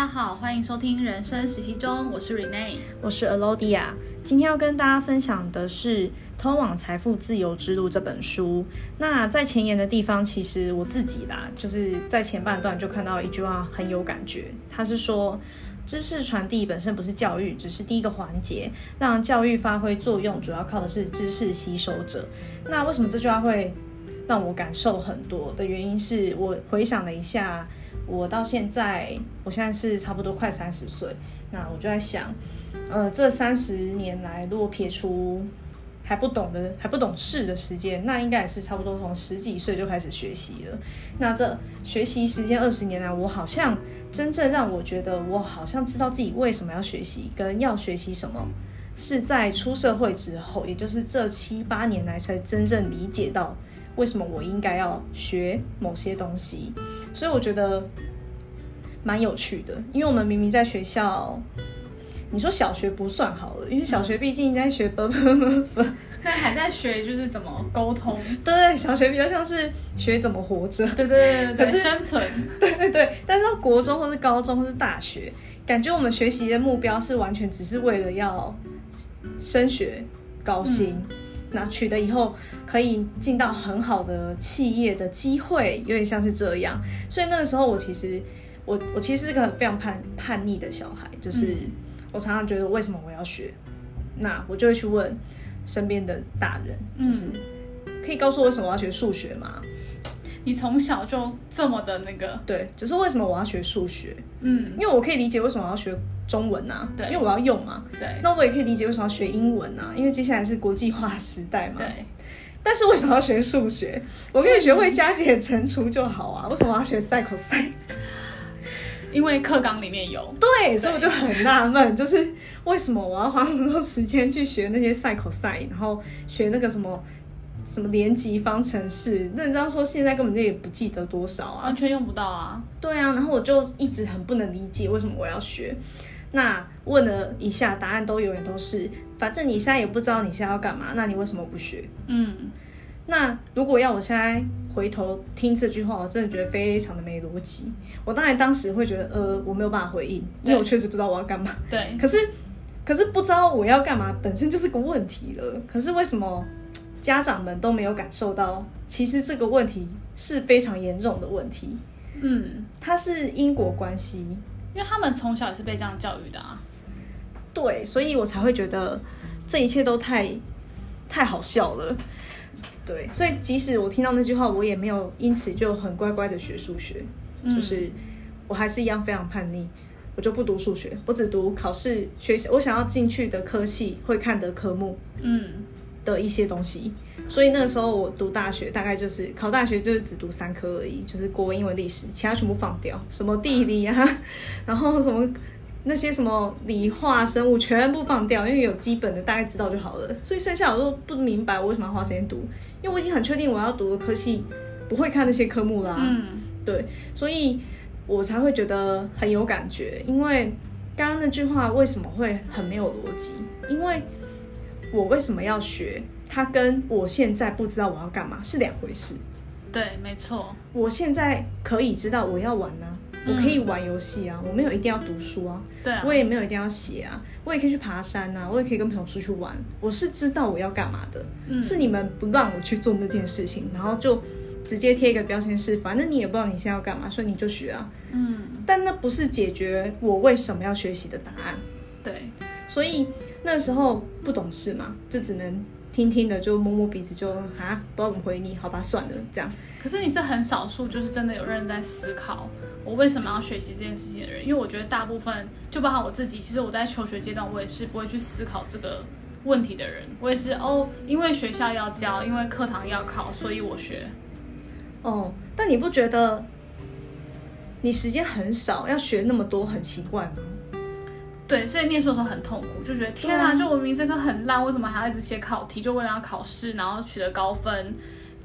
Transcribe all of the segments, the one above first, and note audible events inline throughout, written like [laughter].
大家好，欢迎收听人生实习中，我是 Rene，我是 Alodia。今天要跟大家分享的是《通往财富自由之路》这本书。那在前言的地方，其实我自己啦，就是在前半段就看到一句话很有感觉，他是说，知识传递本身不是教育，只是第一个环节，让教育发挥作用，主要靠的是知识吸收者。那为什么这句话会让我感受很多的原因是我回想了一下。我到现在，我现在是差不多快三十岁，那我就在想，呃，这三十年来，如果撇除还不懂的、还不懂事的时间，那应该也是差不多从十几岁就开始学习了。那这学习时间二十年来，我好像真正让我觉得，我好像知道自己为什么要学习，跟要学习什么，是在出社会之后，也就是这七八年来才真正理解到。为什么我应该要学某些东西？所以我觉得蛮有趣的，因为我们明明在学校，你说小学不算好了，因为小学毕竟在学分分分分，但还在学就是怎么沟通。对对，小学比较像是学怎么活着，对对对，生存。对对对，但是到国中或是高中或是大学，感觉我们学习的目标是完全只是为了要升学、高薪。那取得以后可以进到很好的企业的机会，有点像是这样。所以那个时候我其实，我我其实是个很非常叛叛逆的小孩，就是我常常觉得为什么我要学，那我就会去问身边的大人，就是可以告诉我为什么我要学数学吗？你从小就这么的那个？对，只是为什么我要学数学？嗯，因为我可以理解为什么我要学中文呐、啊，对，因为我要用嘛。对，那我也可以理解为什么要学英文啊，因为接下来是国际化时代嘛。对，但是为什么要学数学？我可以学会加减乘除就好啊，为什么要学 sin cos？因为课纲里面有。对，所以我就很纳闷，就是为什么我要花那么多时间去学那些 sin cos，然后学那个什么？什么连级方程式？那你这样说，现在根本就也不记得多少啊，完全用不到啊。对啊，然后我就一直很不能理解为什么我要学。那问了一下，答案都永远都是，反正你现在也不知道你现在要干嘛，那你为什么不学？嗯，那如果要我现在回头听这句话，我真的觉得非常的没逻辑。我当然当时会觉得，呃，我没有办法回应，因为我确实不知道我要干嘛。对，可是可是不知道我要干嘛本身就是个问题了。可是为什么？家长们都没有感受到，其实这个问题是非常严重的问题。嗯，它是因果关系，因为他们从小也是被这样教育的啊。对，所以我才会觉得这一切都太太好笑了。对，所以即使我听到那句话，我也没有因此就很乖乖的学数学，嗯，就是我还是一样非常叛逆，我就不读数学，我只读考试学习我想要进去的科系会看的科目。嗯。的一些东西，所以那个时候我读大学，大概就是考大学就是只读三科而已，就是国文、英文、历史，其他全部放掉，什么地理啊，[laughs] 然后什么那些什么理化、生物全部放掉，因为有基本的大概知道就好了。所以剩下我都不明白我为什么要花时间读，因为我已经很确定我要读的科系不会看那些科目啦。嗯，对，所以我才会觉得很有感觉，因为刚刚那句话为什么会很没有逻辑？因为。我为什么要学？它跟我现在不知道我要干嘛是两回事。对，没错。我现在可以知道我要玩呢、我可以玩游戏啊，我没有一定要读书啊。对啊。我也没有一定要写啊，我也可以去爬山啊，我也可以跟朋友出去玩。我是知道我要干嘛的、嗯，是你们不让我去做那件事情，然后就直接贴一个标签，是反正你也不知道你现在要干嘛，所以你就学啊。嗯。但那不是解决我为什么要学习的答案。对。所以那时候不懂事嘛，就只能听听的，就摸摸鼻子就，就啊，不知道怎么回你，好吧，算了，这样。可是你是很少数，就是真的有人在思考我为什么要学习这件事情的人，因为我觉得大部分，就包括我自己，其实我在求学阶段，我也是不会去思考这个问题的人。我也是哦，因为学校要教，因为课堂要考，所以我学。哦，但你不觉得你时间很少，要学那么多，很奇怪吗？对，所以念书的时候很痛苦，就觉得天啊，就我明明这个很烂，为什么还要一直写考题？就为了要考试，然后取得高分，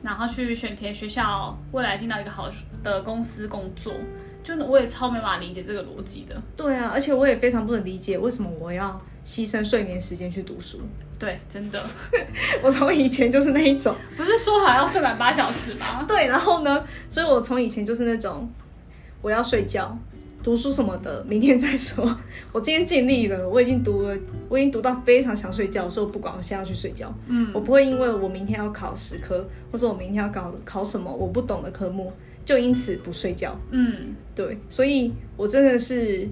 然后去选填学校，未来进到一个好的公司工作，就我也超没办法理解这个逻辑的。对啊，而且我也非常不能理解为什么我要牺牲睡眠时间去读书。对，真的，[laughs] 我从以前就是那一种，不是说好要睡满八小时吗？[laughs] 对，然后呢，所以我从以前就是那种我要睡觉。读书什么的，明天再说。[laughs] 我今天尽力了，我已经读了，我已经读到非常想睡觉，所以我不管，我现在要去睡觉。嗯，我不会因为我明天要考十科，或者我明天要考考什么我不懂的科目，就因此不睡觉。嗯，对，所以我真的是，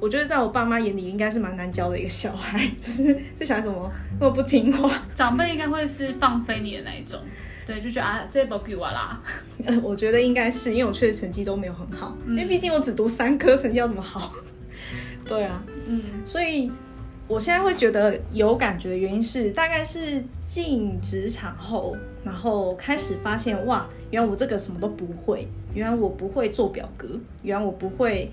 我觉得在我爸妈眼里应该是蛮难教的一个小孩，[laughs] 就是这小孩怎么那么不听话？长辈应该会是放飞你的那一种。对，就觉得啊，这不给我啦。[laughs] 我觉得应该是因为我确实成绩都没有很好，嗯、因为毕竟我只读三科，成绩要怎么好？[laughs] 对啊，嗯，所以我现在会觉得有感觉的原因是，大概是进职场后，然后开始发现哇，原来我这个什么都不会，原来我不会做表格，原来我不会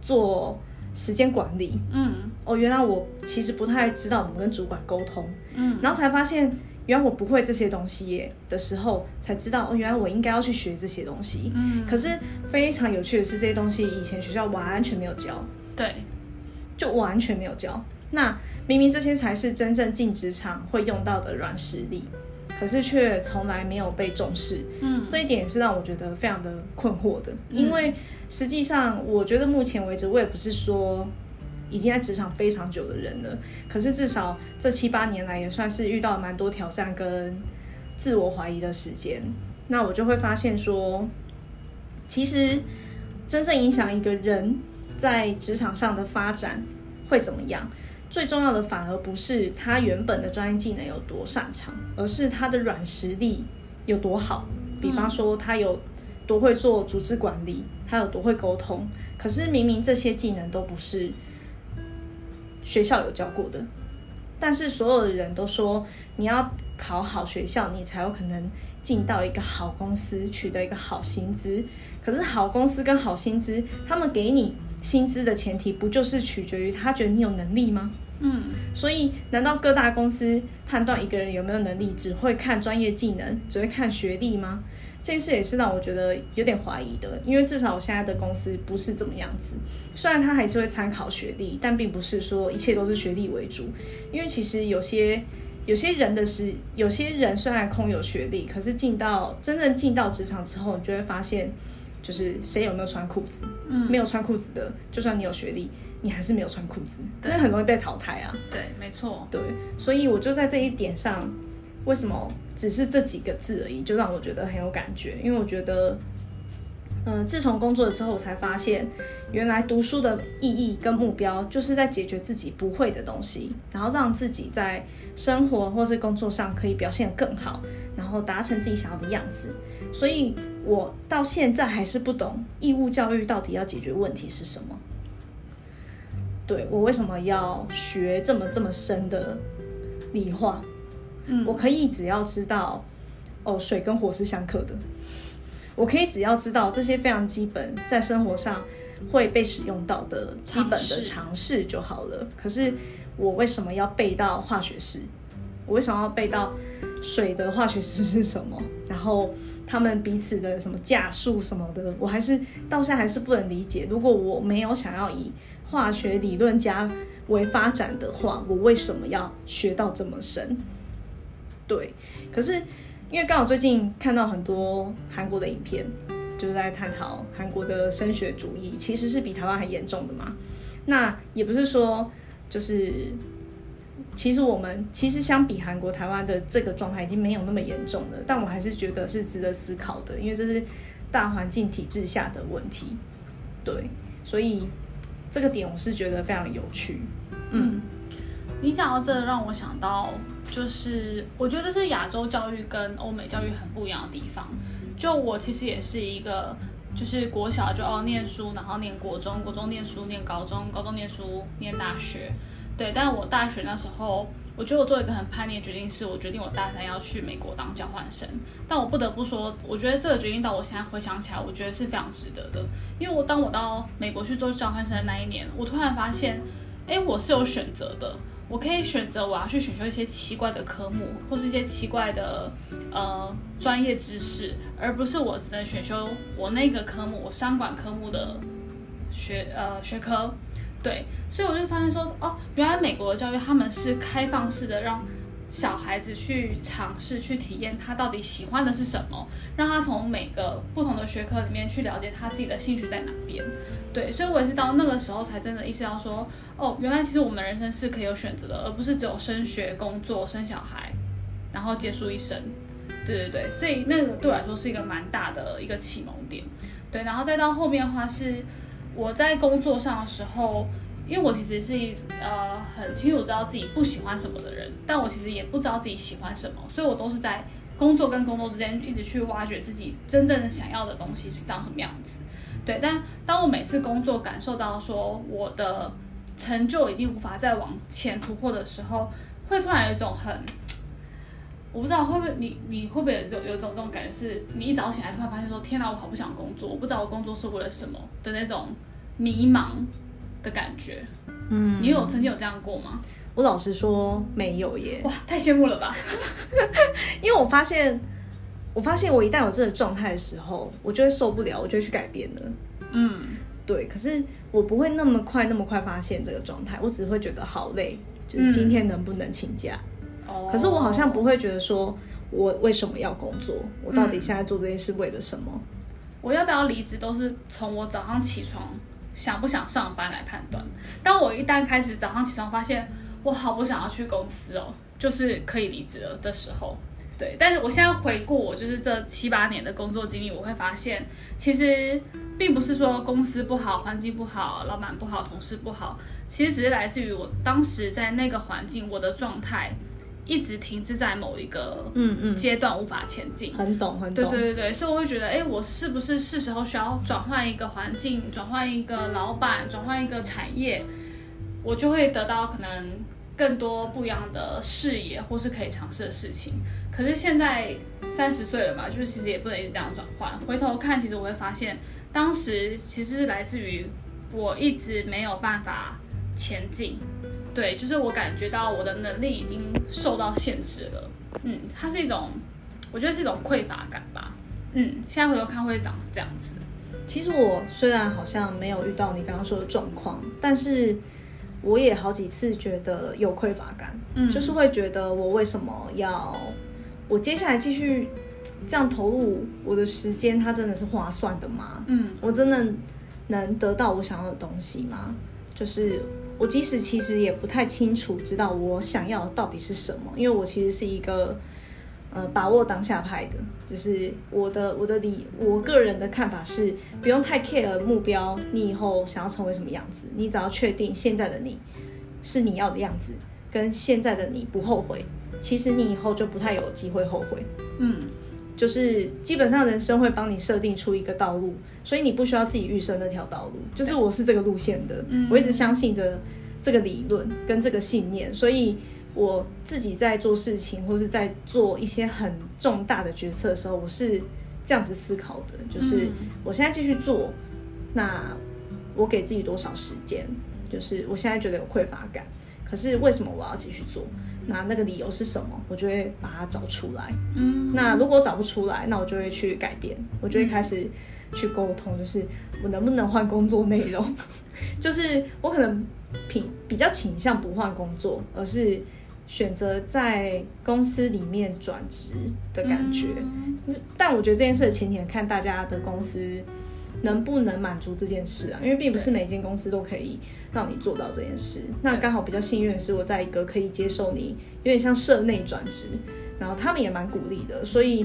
做时间管理，嗯，哦，原来我其实不太知道怎么跟主管沟通，嗯，然后才发现。原来我不会这些东西耶的时候，才知道哦，原来我应该要去学这些东西。嗯，可是非常有趣的是，这些东西以前学校完全没有教。对，就完全没有教。那明明这些才是真正进职场会用到的软实力，可是却从来没有被重视。嗯，这一点也是让我觉得非常的困惑的，因为实际上我觉得目前为止，我也不是说。已经在职场非常久的人了，可是至少这七八年来也算是遇到蛮多挑战跟自我怀疑的时间。那我就会发现说，其实真正影响一个人在职场上的发展会怎么样，最重要的反而不是他原本的专业技能有多擅长，而是他的软实力有多好。比方说，他有多会做组织管理，他有多会沟通。可是明明这些技能都不是。学校有教过的，但是所有的人都说你要考好学校，你才有可能进到一个好公司，取得一个好薪资。可是好公司跟好薪资，他们给你薪资的前提，不就是取决于他觉得你有能力吗？嗯，所以难道各大公司判断一个人有没有能力，只会看专业技能，只会看学历吗？这件事也是让我觉得有点怀疑的，因为至少我现在的公司不是这么样子。虽然他还是会参考学历，但并不是说一切都是学历为主。因为其实有些有些人的是，有些人虽然空有学历，可是进到真正进到职场之后，你就会发现，就是谁有没有穿裤子？嗯，没有穿裤子的，就算你有学历，你还是没有穿裤子，那很容易被淘汰啊。对，没错。对，所以我就在这一点上。为什么只是这几个字而已，就让我觉得很有感觉？因为我觉得，嗯、自从工作了之后，我才发现，原来读书的意义跟目标，就是在解决自己不会的东西，然后让自己在生活或是工作上可以表现得更好，然后达成自己想要的样子。所以我到现在还是不懂义务教育到底要解决问题是什么。对，我为什么要学这么这么深的理化？嗯，我可以只要知道，哦，水跟火是相克的。我可以只要知道这些非常基本，在生活上会被使用到的基本的常识就好了。可是我为什么要背到化学式？我为什么要背到水的化学式是什么？然后他们彼此的什么价数什么的，我还是到现在还是不能理解。如果我没有想要以化学理论家为发展的话，我为什么要学到这么深？对，可是因为刚好最近看到很多韩国的影片，就是在探讨韩国的升学主义其实是比台湾还严重的嘛。那也不是说就是，其实我们其实相比韩国、台湾的这个状态已经没有那么严重了，但我还是觉得是值得思考的，因为这是大环境体制下的问题。对，所以这个点我是觉得非常有趣。嗯，你讲到这，让我想到。就是我觉得这是亚洲教育跟欧美教育很不一样的地方。就我其实也是一个，就是国小就要念书，然后念国中，国中念书，念高中，高中念书，念大学。对，但我大学那时候，我觉得我做一个很叛逆的决定，是我决定我大三要去美国当交换生。但我不得不说，我觉得这个决定到我现在回想起来，我觉得是非常值得的。因为我当我到美国去做交换生的那一年，我突然发现，哎，我是有选择的。我可以选择我要去选修一些奇怪的科目，或是一些奇怪的呃专业知识，而不是我只能选修我那个科目，我商管科目的学呃学科。对，所以我就发现说，哦，原来美国的教育他们是开放式的让，小孩子去尝试去体验他到底喜欢的是什么，让他从每个不同的学科里面去了解他自己的兴趣在哪边。对，所以我也是到那个时候才真的意识到说，哦，原来其实我们的人生是可以有选择的，而不是只有升学、工作、生小孩，然后结束一生。对对对，所以那个对我来说是一个蛮大的一个启蒙点。对，然后再到后面的话是我在工作上的时候。因为我其实是一呃很清楚知道自己不喜欢什么的人，但我其实也不知道自己喜欢什么，所以我都是在工作跟工作之间一直去挖掘自己真正想要的东西是长什么样子。对，但当我每次工作感受到说我的成就已经无法再往前突破的时候，会突然有一种很，我不知道会不会你你会不会有有一种这种感觉，是你一早起来突然发现说天哪，我好不想工作，我不知道我工作是为了什么的那种迷茫。的感觉，嗯，你有曾经有这样过吗？我老实说没有耶。哇，太羡慕了吧！[laughs] 因为我发现，我发现我一旦有这个状态的时候，我就会受不了，我就会去改变了。嗯，对。可是我不会那么快那么快发现这个状态，我只会觉得好累，就是今天能不能请假？哦、嗯。可是我好像不会觉得说，我为什么要工作？我到底现在做这件事为了什么？嗯、我要不要离职？都是从我早上起床。想不想上班来判断。当我一旦开始早上起床发现我好不想要去公司哦，就是可以离职了的时候，对。但是我现在回顾我就是这七八年的工作经历，我会发现其实并不是说公司不好、环境不好、老板不好、同事不好，其实只是来自于我当时在那个环境，我的状态。一直停滞在某一个嗯嗯阶段，无法前进。很懂，很懂。对对对对，所以我会觉得，哎，我是不是是时候需要转换一个环境，转换一个老板，转换一个产业，我就会得到可能更多不一样的视野，或是可以尝试的事情。可是现在三十岁了嘛，就是其实也不能一直这样转换。回头看，其实我会发现，当时其实是来自于我一直没有办法前进。对，就是我感觉到我的能力已经受到限制了。嗯，它是一种，我觉得是一种匮乏感吧。嗯，现在回头看会长是这样子。其实我虽然好像没有遇到你刚刚说的状况，但是我也好几次觉得有匮乏感。嗯，就是会觉得我为什么要，我接下来继续这样投入我的时间，它真的是划算的吗？嗯，我真的能得到我想要的东西吗？就是。我即使其实也不太清楚，知道我想要的到底是什么，因为我其实是一个呃把握当下派的，就是我的我的理我个人的看法是不用太 care 目标，你以后想要成为什么样子，你只要确定现在的你是你要的样子，跟现在的你不后悔，其实你以后就不太有机会后悔。嗯。就是基本上人生会帮你设定出一个道路，所以你不需要自己预设那条道路。就是我是这个路线的，我一直相信着这个理论跟这个信念，所以我自己在做事情或是在做一些很重大的决策的时候，我是这样子思考的。就是我现在继续做，那我给自己多少时间？就是我现在觉得有匮乏感，可是为什么我要继续做？那那个理由是什么？我就会把它找出来。嗯，那如果找不出来，那我就会去改变，我就会开始去沟通，就是我能不能换工作内容？[laughs] 就是我可能比比较倾向不换工作，而是选择在公司里面转职的感觉。嗯，但我觉得这件事的前提看大家的公司。能不能满足这件事啊？因为并不是每一间公司都可以让你做到这件事。那刚好比较幸运的是，我在一个可以接受你有点像社内转职，然后他们也蛮鼓励的。所以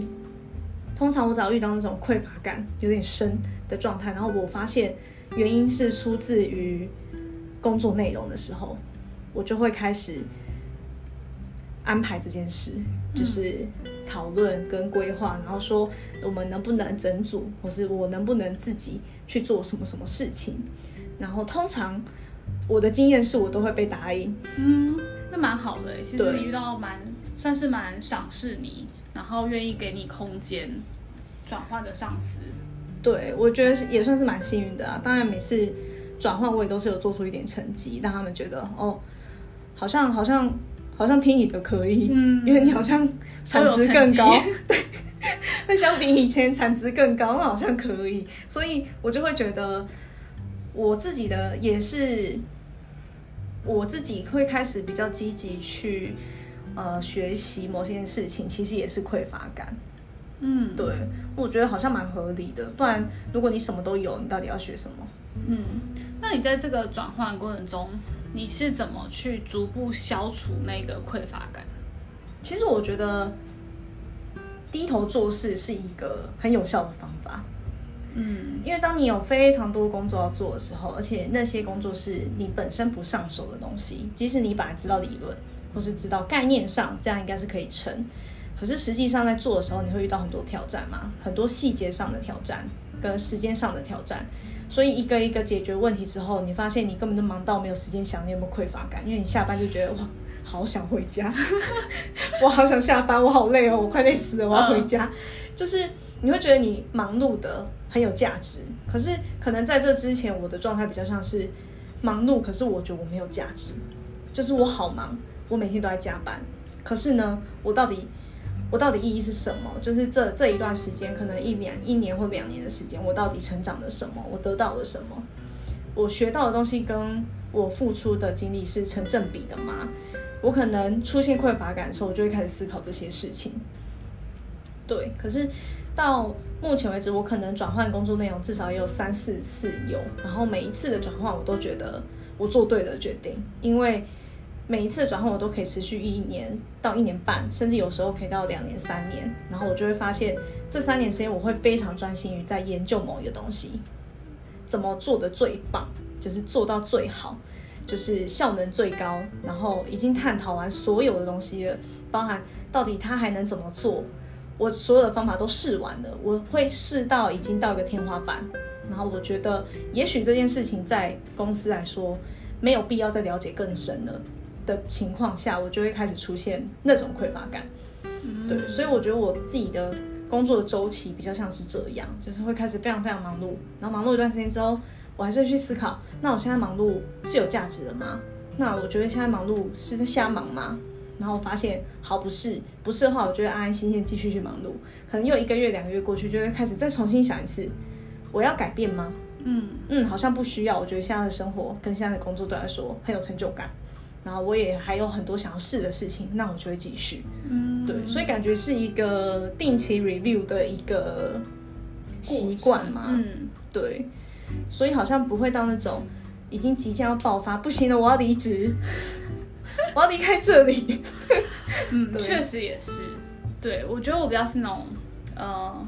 通常我只要遇到那种匮乏感有点深的状态，然后我发现原因是出自于工作内容的时候，我就会开始安排这件事，就是。讨论跟规划，然后说我们能不能整组，或是我能不能自己去做什么什么事情。然后通常我的经验是我都会被答应。嗯，那蛮好的。其实你遇到蛮算是蛮赏识你，然后愿意给你空间转换的上司。对，我觉得也算是蛮幸运的啊。当然每次转换我也都是有做出一点成绩，让他们觉得哦，好像好像。好像听你的可以，嗯，因为你好像产值更高，[laughs] 对，那 [laughs] 相比以前产值更高，那好像可以，所以我就会觉得我自己的也是，我自己会开始比较积极去呃学习某些事情，其实也是匮乏感。嗯，对，我觉得好像蛮合理的。不然，如果你什么都有，你到底要学什么？嗯，那你在这个转换过程中，你是怎么去逐步消除那个匮乏感？其实我觉得低头做事是一个很有效的方法。嗯，因为当你有非常多工作要做的时候，而且那些工作是你本身不上手的东西，即使你本来知道理论或是知道概念上，这样应该是可以成。可是实际上在做的时候，你会遇到很多挑战嘛，很多细节上的挑战跟时间上的挑战，所以一个一个解决问题之后，你发现你根本就忙到没有时间想你有没有匮乏感，因为你下班就觉得哇，好想回家，[laughs] 我好想下班，我好累哦，我快累死了，我要回家。嗯、就是你会觉得你忙碌的很有价值，可是可能在这之前，我的状态比较像是忙碌，可是我觉得我没有价值，就是我好忙，我每天都在加班，可是呢，我到底。我到底意义是什么？就是这这一段时间，可能一年、一年或两年的时间，我到底成长了什么？我得到了什么？我学到的东西跟我付出的精力是成正比的吗？我可能出现匮乏感的时候，我就会开始思考这些事情。对，可是到目前为止，我可能转换工作内容至少也有三四次有，然后每一次的转换，我都觉得我做对了决定，因为。每一次的转换我都可以持续一年到一年半，甚至有时候可以到两年、三年。然后我就会发现，这三年时间我会非常专心于在研究某一个东西，怎么做的最棒，就是做到最好，就是效能最高。然后已经探讨完所有的东西了，包含到底它还能怎么做，我所有的方法都试完了。我会试到已经到一个天花板，然后我觉得也许这件事情在公司来说没有必要再了解更深了。的情况下，我就会开始出现那种匮乏感，嗯、对，所以我觉得我自己的工作的周期比较像是这样，就是会开始非常非常忙碌，然后忙碌一段时间之后，我还是会去思考，那我现在忙碌是有价值的吗？那我觉得现在忙碌是在瞎忙吗？然后我发现，好，不是，不是的话，我就会安安心心继续去忙碌，可能又一个月、两个月过去，就会开始再重新想一次，我要改变吗？嗯嗯，好像不需要，我觉得现在的生活跟现在的工作对我来说很有成就感。然后我也还有很多想要试的事情，那我就会继续。嗯，对，所以感觉是一个定期 review 的一个习惯嘛。嗯，对，所以好像不会到那种已经即将要爆发，不行了，我要离职，[laughs] 我要离开这里。嗯，[laughs] 对确实也是。对，我觉得我比较是那种呃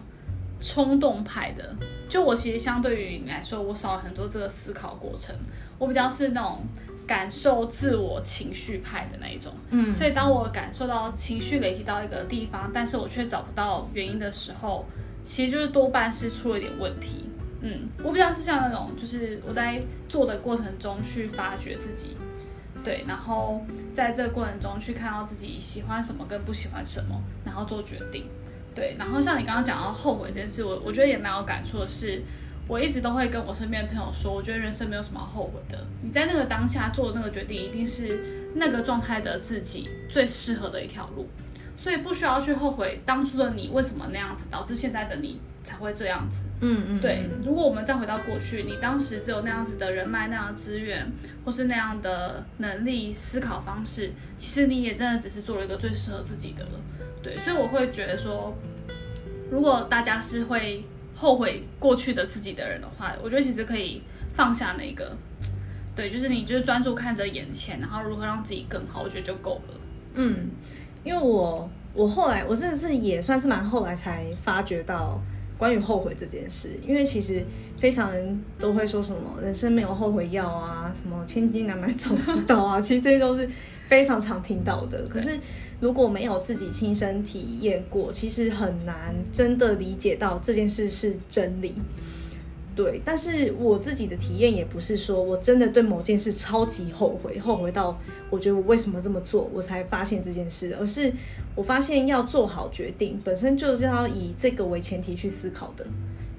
冲动派的，就我其实相对于你来说，我少了很多这个思考过程，我比较是那种。感受自我情绪派的那一种，嗯，所以当我感受到情绪累积到一个地方，但是我却找不到原因的时候，其实就是多半是出了点问题，嗯，我比较是像那种，就是我在做的过程中去发掘自己，对，然后在这个过程中去看到自己喜欢什么跟不喜欢什么，然后做决定，对，然后像你刚刚讲到后悔这件事，我我觉得也蛮有感触的是。我一直都会跟我身边的朋友说，我觉得人生没有什么后悔的。你在那个当下做的那个决定，一定是那个状态的自己最适合的一条路，所以不需要去后悔当初的你为什么那样子，导致现在的你才会这样子。嗯嗯，对。如果我们再回到过去，你当时只有那样子的人脉、那样的资源，或是那样的能力、思考方式，其实你也真的只是做了一个最适合自己的了。对，所以我会觉得说，如果大家是会。后悔过去的自己的人的话，我觉得其实可以放下那个，对，就是你就是专注看着眼前，然后如何让自己更好，我觉得就够了。嗯，因为我我后来我真的是也算是蛮后来才发觉到关于后悔这件事，因为其实非常人都会说什么人生没有后悔药啊，什么千金难买早知道啊，其实这些都是非常常听到的，可是。如果没有自己亲身体验过，其实很难真的理解到这件事是真理。对，但是我自己的体验也不是说我真的对某件事超级后悔，后悔到我觉得我为什么这么做，我才发现这件事，而是我发现要做好决定，本身就是要以这个为前提去思考的，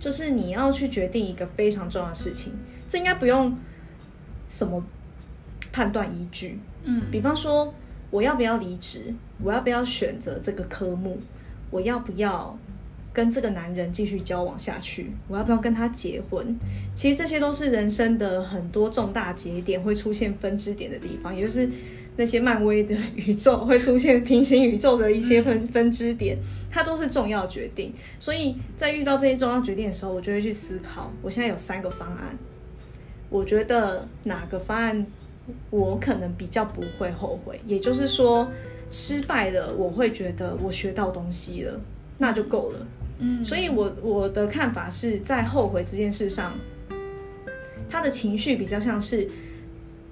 就是你要去决定一个非常重要的事情，这应该不用什么判断依据，嗯，比方说。我要不要离职？我要不要选择这个科目？我要不要跟这个男人继续交往下去？我要不要跟他结婚？其实这些都是人生的很多重大节点会出现分支点的地方，也就是那些漫威的宇宙会出现平行宇宙的一些分分支点，它都是重要决定。所以在遇到这些重要决定的时候，我就会去思考，我现在有三个方案，我觉得哪个方案我可能比较不会后悔，也就是说，失败了我会觉得我学到东西了，那就够了。嗯，所以我我的看法是在后悔这件事上，他的情绪比较像是。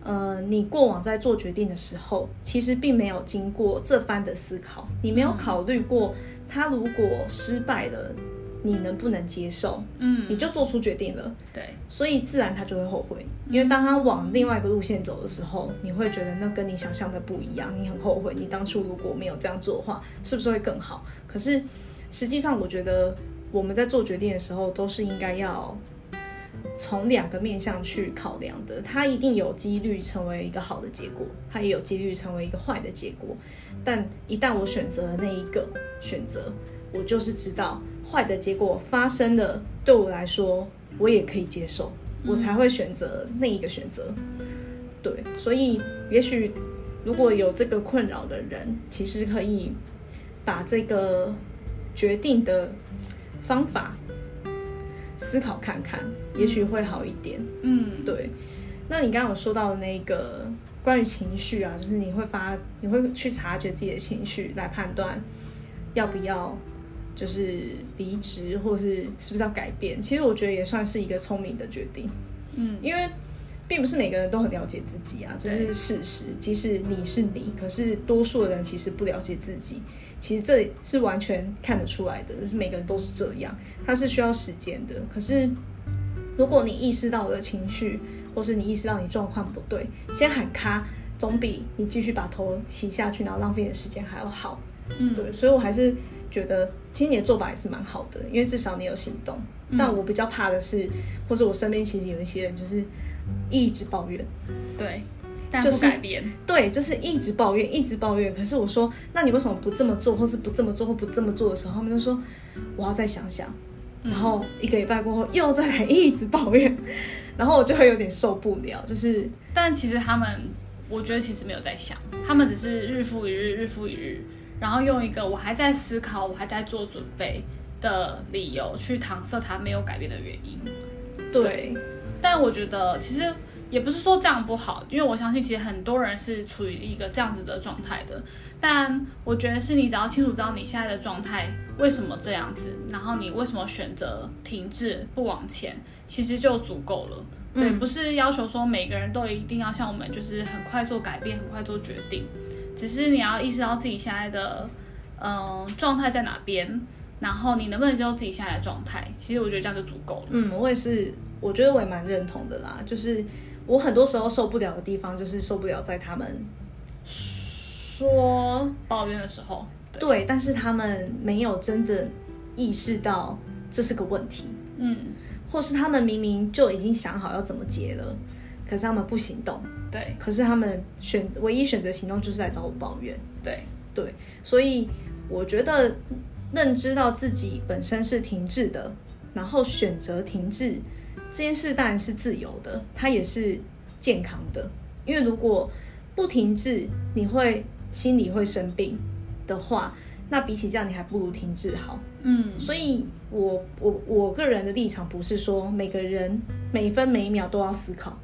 呃，你过往在做决定的时候，其实并没有经过这番的思考，你没有考虑过他如果失败了，你能不能接受？嗯，你就做出决定了，对，所以自然他就会后悔，因为当他往另外一个路线走的时候，你会觉得那跟你想象的不一样，你很后悔，你当初如果没有这样做的话，是不是会更好？可是实际上，我觉得我们在做决定的时候，都是应该要。从两个面向去考量的，它一定有几率成为一个好的结果，它也有几率成为一个坏的结果。但一旦我选择了那一个选择，我就是知道坏的结果发生了，对我来说我也可以接受，我才会选择那一个选择。对，所以也许如果有这个困扰的人，其实可以把这个决定的方法。思考看看，也许会好一点。嗯，对。那你刚刚有说到的那个关于情绪啊，就是你会发，你会去察觉自己的情绪，来判断要不要就是离职，或是是不是要改变。其实我觉得也算是一个聪明的决定。嗯，因为。并不是每个人都很了解自己啊，这是事实。即使你是你，可是多数的人其实不了解自己。其实这是完全看得出来的，就是每个人都是这样。它是需要时间的。可是如果你意识到我的情绪，或是你意识到你状况不对，先喊卡，总比你继续把头洗下去，然后浪费的时间还要好。嗯，对。所以我还是觉得，其实你的做法也是蛮好的，因为至少你有行动。但我比较怕的是，或者我身边其实有一些人就是。一直抱怨，对，但不改变，就是，对，就是一直抱怨，一直抱怨。可是我说，那你为什么不这么做，或是不这么做，或不这么做的时候，他们就说我要再想想。然后一个礼拜过后，又再来一直抱怨，[laughs] 然后我就会有点受不了。就是，但其实他们，我觉得其实没有在想，他们只是日复一日，日复一日，然后用一个我还在思考，我还在做准备的理由去搪塞他没有改变的原因。对。对但我觉得其实也不是说这样不好，因为我相信其实很多人是处于一个这样子的状态的。但我觉得是你只要清楚知道你现在的状态为什么这样子，然后你为什么选择停滞不往前，其实就足够了。对，不是要求说每个人都一定要像我们，就是很快做改变，很快做决定。只是你要意识到自己现在的嗯状态在哪边，然后你能不能接受自己现在的状态。其实我觉得这样就足够了。嗯，我也是。我觉得我也蛮认同的啦，就是我很多时候受不了的地方，就是受不了在他们说抱怨的时候，对，对，但是他们没有真的意识到这是个问题，嗯，或是他们明明就已经想好要怎么解了，可是他们不行动，对，可是他们选唯一选择行动就是来找我抱怨，对对，所以我觉得认知到自己本身是停滞的，然后选择停滞。这件事当然是自由的，它也是健康的。因为如果不停滞，你会心里会生病的话，那比起这样，你还不如停滞好。嗯，所以我我我个人的立场不是说每个人每分每秒都要思考。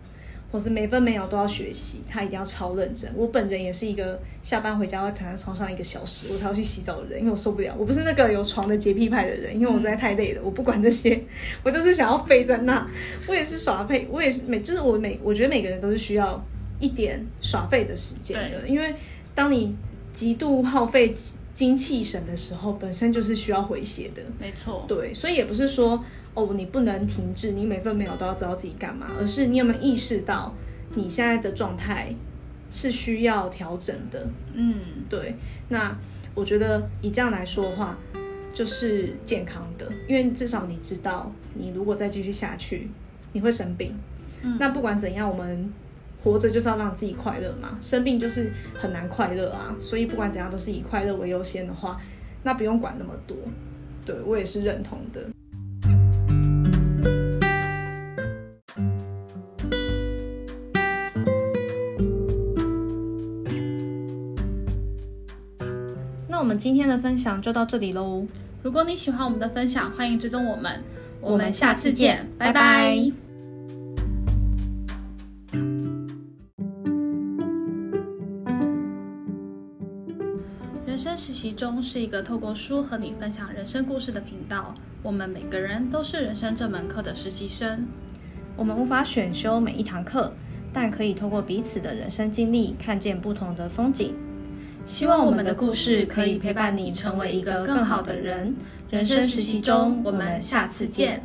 或是每分每秒都要学习，他一定要超认真。我本人也是一个下班回家会躺在床上一个小时，我才要去洗澡的人，因为我受不了。我不是那个有床的洁癖派的人，因为我实在太累了，我不管这些，[laughs] 我就是想要废在那。我也是耍废，我也是每就是我每我觉得每个人都是需要一点耍废的时间的，因为当你极度耗费精气神的时候，本身就是需要回血的。没错，对，所以也不是说。哦，你不能停滞，你每分每秒都要知道自己干嘛，而是你有没有意识到你现在的状态是需要调整的？嗯，对。那我觉得以这样来说的话，就是健康的，因为至少你知道，你如果再继续下去，你会生病。嗯，那不管怎样，我们活着就是要让自己快乐嘛，生病就是很难快乐啊。所以不管怎样，都是以快乐为优先的话，那不用管那么多。对，我也是认同的。们今天的分享就到这里喽。如果你喜欢我们的分享，欢迎追踪我们。我们下次见，拜拜。拜拜。人生实习中是一个透过书和你分享人生故事的频道。我们每个人都是人生这门课的实习生。我们无法选修每一堂课，但可以透过彼此的人生经历，看见不同的风景。希望我们的故事可以陪伴你成为一个更好的人。人生实习中，我们下次见。